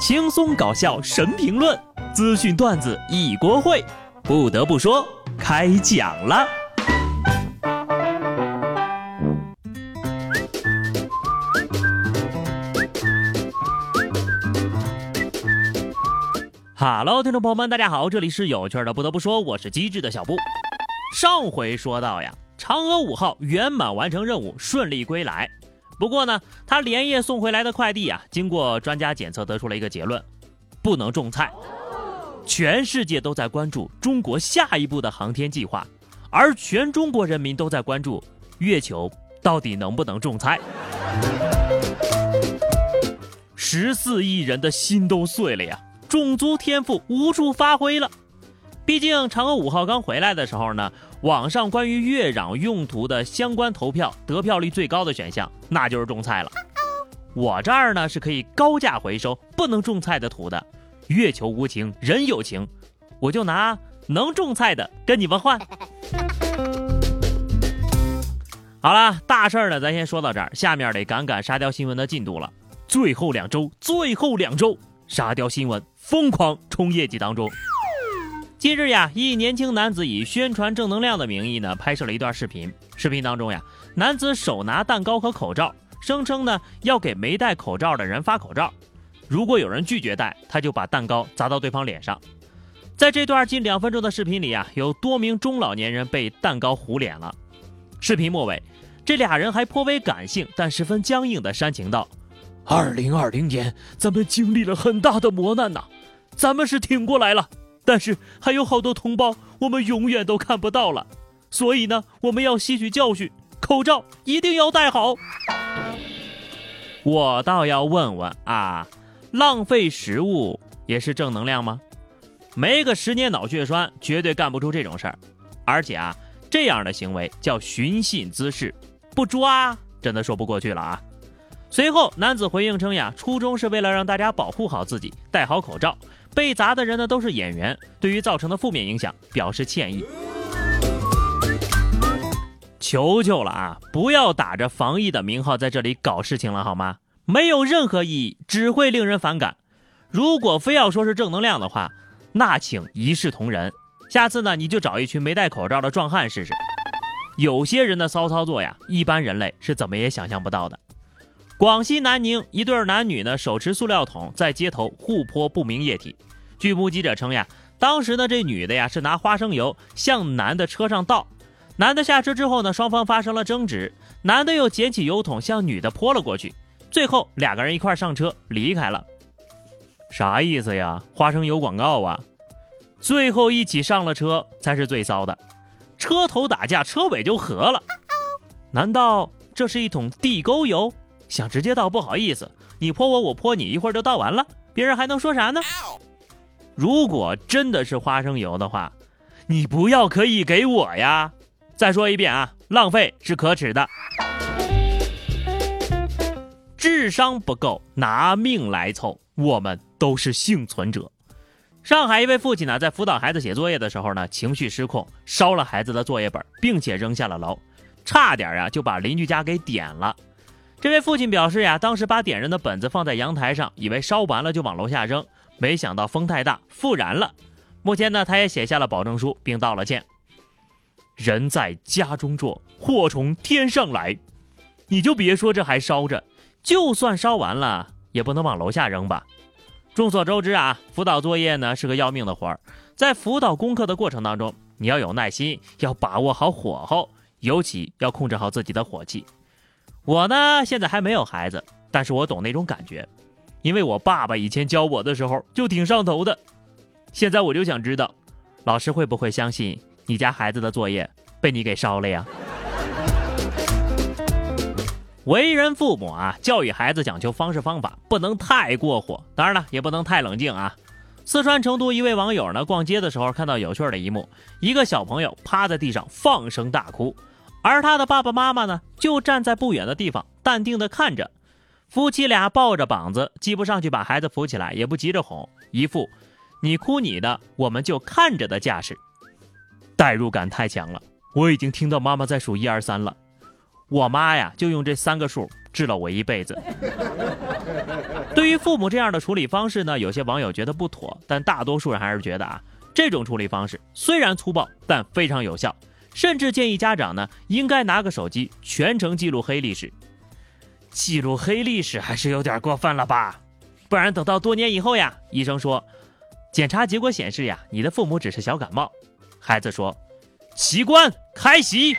轻松搞笑神评论，资讯段子一锅烩。不得不说，开讲了。Hello，听众朋友们，大家好，这里是有趣的。不得不说，我是机智的小布。上回说到呀，嫦娥五号圆满完成任务，顺利归来。不过呢，他连夜送回来的快递啊，经过专家检测，得出了一个结论：不能种菜。全世界都在关注中国下一步的航天计划，而全中国人民都在关注月球到底能不能种菜。十四亿人的心都碎了呀，种族天赋无处发挥了。毕竟嫦娥五号刚回来的时候呢。网上关于月壤用途的相关投票得票率最高的选项，那就是种菜了。我这儿呢是可以高价回收不能种菜的土的。月球无情人有情，我就拿能种菜的跟你们换。好了，大事儿呢，咱先说到这儿，下面得赶赶沙雕新闻的进度了。最后两周，最后两周，沙雕新闻疯狂冲业绩当中。近日呀，一年轻男子以宣传正能量的名义呢，拍摄了一段视频。视频当中呀，男子手拿蛋糕和口罩，声称呢要给没戴口罩的人发口罩。如果有人拒绝戴，他就把蛋糕砸到对方脸上。在这段近两分钟的视频里啊，有多名中老年人被蛋糕糊脸了。视频末尾，这俩人还颇为感性但十分僵硬的煽情道：“二零二零年，咱们经历了很大的磨难呐，咱们是挺过来了。”但是还有好多同胞，我们永远都看不到了，所以呢，我们要吸取教训，口罩一定要戴好。我倒要问问啊，浪费食物也是正能量吗？没个十年脑血栓，绝对干不出这种事儿。而且啊，这样的行为叫寻衅滋事，不抓真的说不过去了啊。随后，男子回应称呀，初衷是为了让大家保护好自己，戴好口罩。被砸的人呢都是演员，对于造成的负面影响表示歉意。求求了啊，不要打着防疫的名号在这里搞事情了好吗？没有任何意义，只会令人反感。如果非要说是正能量的话，那请一视同仁。下次呢，你就找一群没戴口罩的壮汉试试。有些人的骚操作呀，一般人类是怎么也想象不到的。广西南宁一对男女呢，手持塑料桶在街头互泼不明液体。据目击者称呀，当时呢这女的呀是拿花生油向男的车上倒，男的下车之后呢，双方发生了争执，男的又捡起油桶向女的泼了过去，最后两个人一块上车离开了。啥意思呀？花生油广告啊？最后一起上了车才是最骚的，车头打架车尾就合了，难道这是一桶地沟油？想直接倒不好意思，你泼我，我泼你，一会儿就倒完了，别人还能说啥呢？如果真的是花生油的话，你不要可以给我呀！再说一遍啊，浪费是可耻的，智商不够拿命来凑，我们都是幸存者。上海一位父亲呢，在辅导孩子写作业的时候呢，情绪失控，烧了孩子的作业本，并且扔下了楼，差点啊就把邻居家给点了。这位父亲表示呀，当时把点燃的本子放在阳台上，以为烧完了就往楼下扔，没想到风太大，复燃了。目前呢，他也写下了保证书，并道了歉。人在家中坐，祸从天上来。你就别说这还烧着，就算烧完了，也不能往楼下扔吧。众所周知啊，辅导作业呢是个要命的活儿，在辅导功课的过程当中，你要有耐心，要把握好火候，尤其要控制好自己的火气。我呢，现在还没有孩子，但是我懂那种感觉，因为我爸爸以前教我的时候就挺上头的。现在我就想知道，老师会不会相信你家孩子的作业被你给烧了呀？为人父母啊，教育孩子讲究方式方法，不能太过火，当然了，也不能太冷静啊。四川成都一位网友呢，逛街的时候看到有趣的一幕，一个小朋友趴在地上放声大哭。而他的爸爸妈妈呢，就站在不远的地方，淡定地看着。夫妻俩抱着膀子，既不上去把孩子扶起来，也不急着哄，一副你哭你的，我们就看着的架势。代入感太强了，我已经听到妈妈在数一二三了。我妈呀，就用这三个数治了我一辈子。对于父母这样的处理方式呢，有些网友觉得不妥，但大多数人还是觉得啊，这种处理方式虽然粗暴，但非常有效，甚至建议家长呢应该拿个手机全程记录黑历史。记录黑历史还是有点过分了吧？不然等到多年以后呀，医生说，检查结果显示呀，你的父母只是小感冒。孩子说，奇观开席。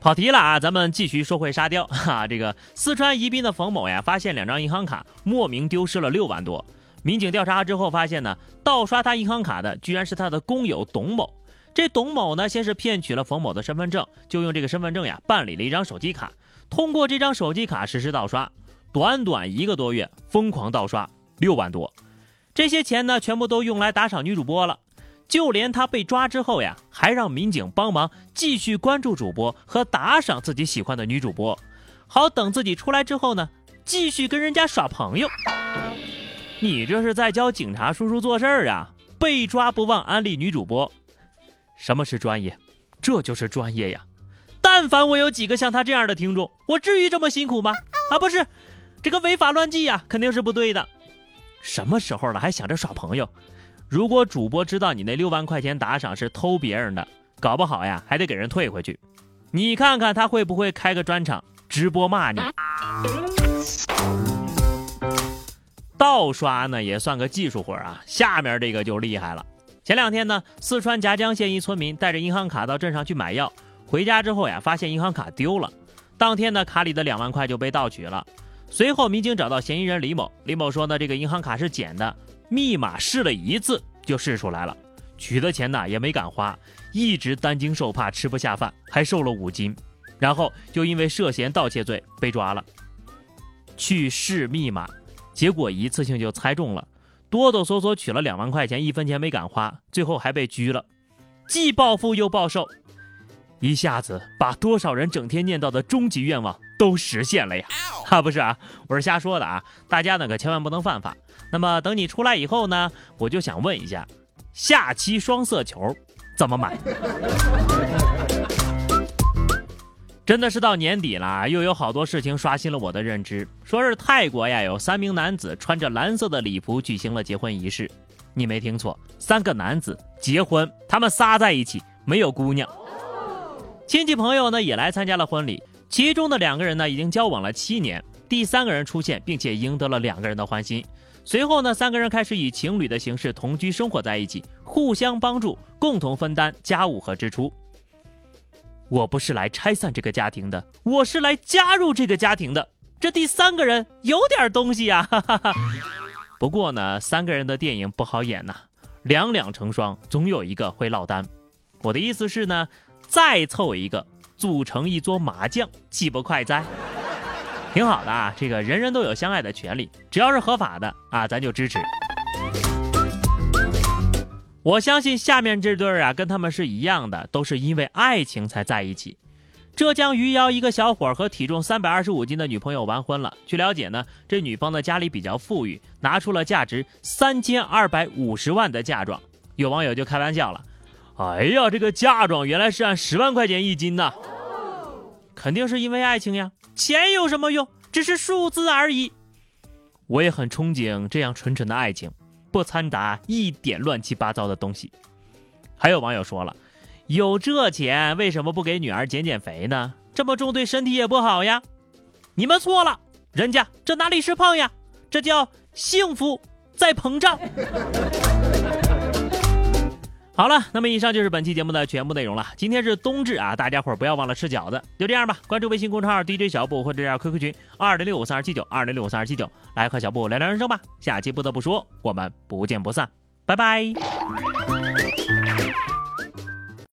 跑题了啊，咱们继续说回沙雕哈。这个四川宜宾的冯某呀，发现两张银行卡莫名丢失了六万多。民警调查之后发现呢，盗刷他银行卡的居然是他的工友董某。这董某呢，先是骗取了冯某的身份证，就用这个身份证呀办理了一张手机卡，通过这张手机卡实施盗刷，短短一个多月疯狂盗刷六万多。这些钱呢，全部都用来打赏女主播了。就连他被抓之后呀，还让民警帮忙继续关注主播和打赏自己喜欢的女主播，好等自己出来之后呢，继续跟人家耍朋友。你这是在教警察叔叔做事儿啊？被抓不忘安利女主播，什么是专业？这就是专业呀！但凡我有几个像他这样的听众，我至于这么辛苦吗？啊，不是，这个违法乱纪呀，肯定是不对的。什么时候了还想着耍朋友？如果主播知道你那六万块钱打赏是偷别人的，搞不好呀还得给人退回去。你看看他会不会开个专场直播骂你？盗刷呢也算个技术活啊，下面这个就厉害了。前两天呢，四川夹江县一村民带着银行卡到镇上去买药，回家之后呀，发现银行卡丢了。当天呢，卡里的两万块就被盗取了。随后民警找到嫌疑人李某，李某说呢，这个银行卡是捡的。密码试了一次就试出来了，取的钱呢也没敢花，一直担惊受怕，吃不下饭，还瘦了五斤，然后就因为涉嫌盗窃罪被抓了。去试密码，结果一次性就猜中了，哆哆嗦嗦取了两万块钱，一分钱没敢花，最后还被拘了，既暴富又暴瘦，一下子把多少人整天念叨的终极愿望都实现了呀！啊，不是啊，我是瞎说的啊，大家呢可千万不能犯法。那么等你出来以后呢，我就想问一下，下期双色球怎么买？真的是到年底了，又有好多事情刷新了我的认知。说是泰国呀，有三名男子穿着蓝色的礼服举行了结婚仪式。你没听错，三个男子结婚，他们仨在一起，没有姑娘。亲戚朋友呢也来参加了婚礼，其中的两个人呢已经交往了七年，第三个人出现，并且赢得了两个人的欢心。随后呢，三个人开始以情侣的形式同居生活在一起，互相帮助，共同分担家务和支出。我不是来拆散这个家庭的，我是来加入这个家庭的。这第三个人有点东西呀，哈 哈哈。不过呢，三个人的电影不好演呐，两两成双，总有一个会落单。我的意思是呢，再凑一个，组成一桌麻将，岂不快哉？挺好的啊，这个人人都有相爱的权利，只要是合法的啊，咱就支持。我相信下面这对儿啊，跟他们是一样的，都是因为爱情才在一起。浙江余姚一个小伙和体重三百二十五斤的女朋友完婚了。据了解呢，这女方的家里比较富裕，拿出了价值三千二百五十万的嫁妆。有网友就开玩笑了：“哎呀，这个嫁妆原来是按十万块钱一斤呢，肯定是因为爱情呀。”钱有什么用？只是数字而已。我也很憧憬这样纯纯的爱情，不掺杂一点乱七八糟的东西。还有网友说了，有这钱为什么不给女儿减减肥呢？这么重对身体也不好呀。你们错了，人家这哪里是胖呀？这叫幸福在膨胀。好了，那么以上就是本期节目的全部内容了。今天是冬至啊，大家伙儿不要忘了吃饺子。就这样吧，关注微信公众号 DJ 小布或者加 QQ 群二零六五三二七九二零六五三二七九，来和小布聊聊人生吧。下期不得不说，我们不见不散，拜拜。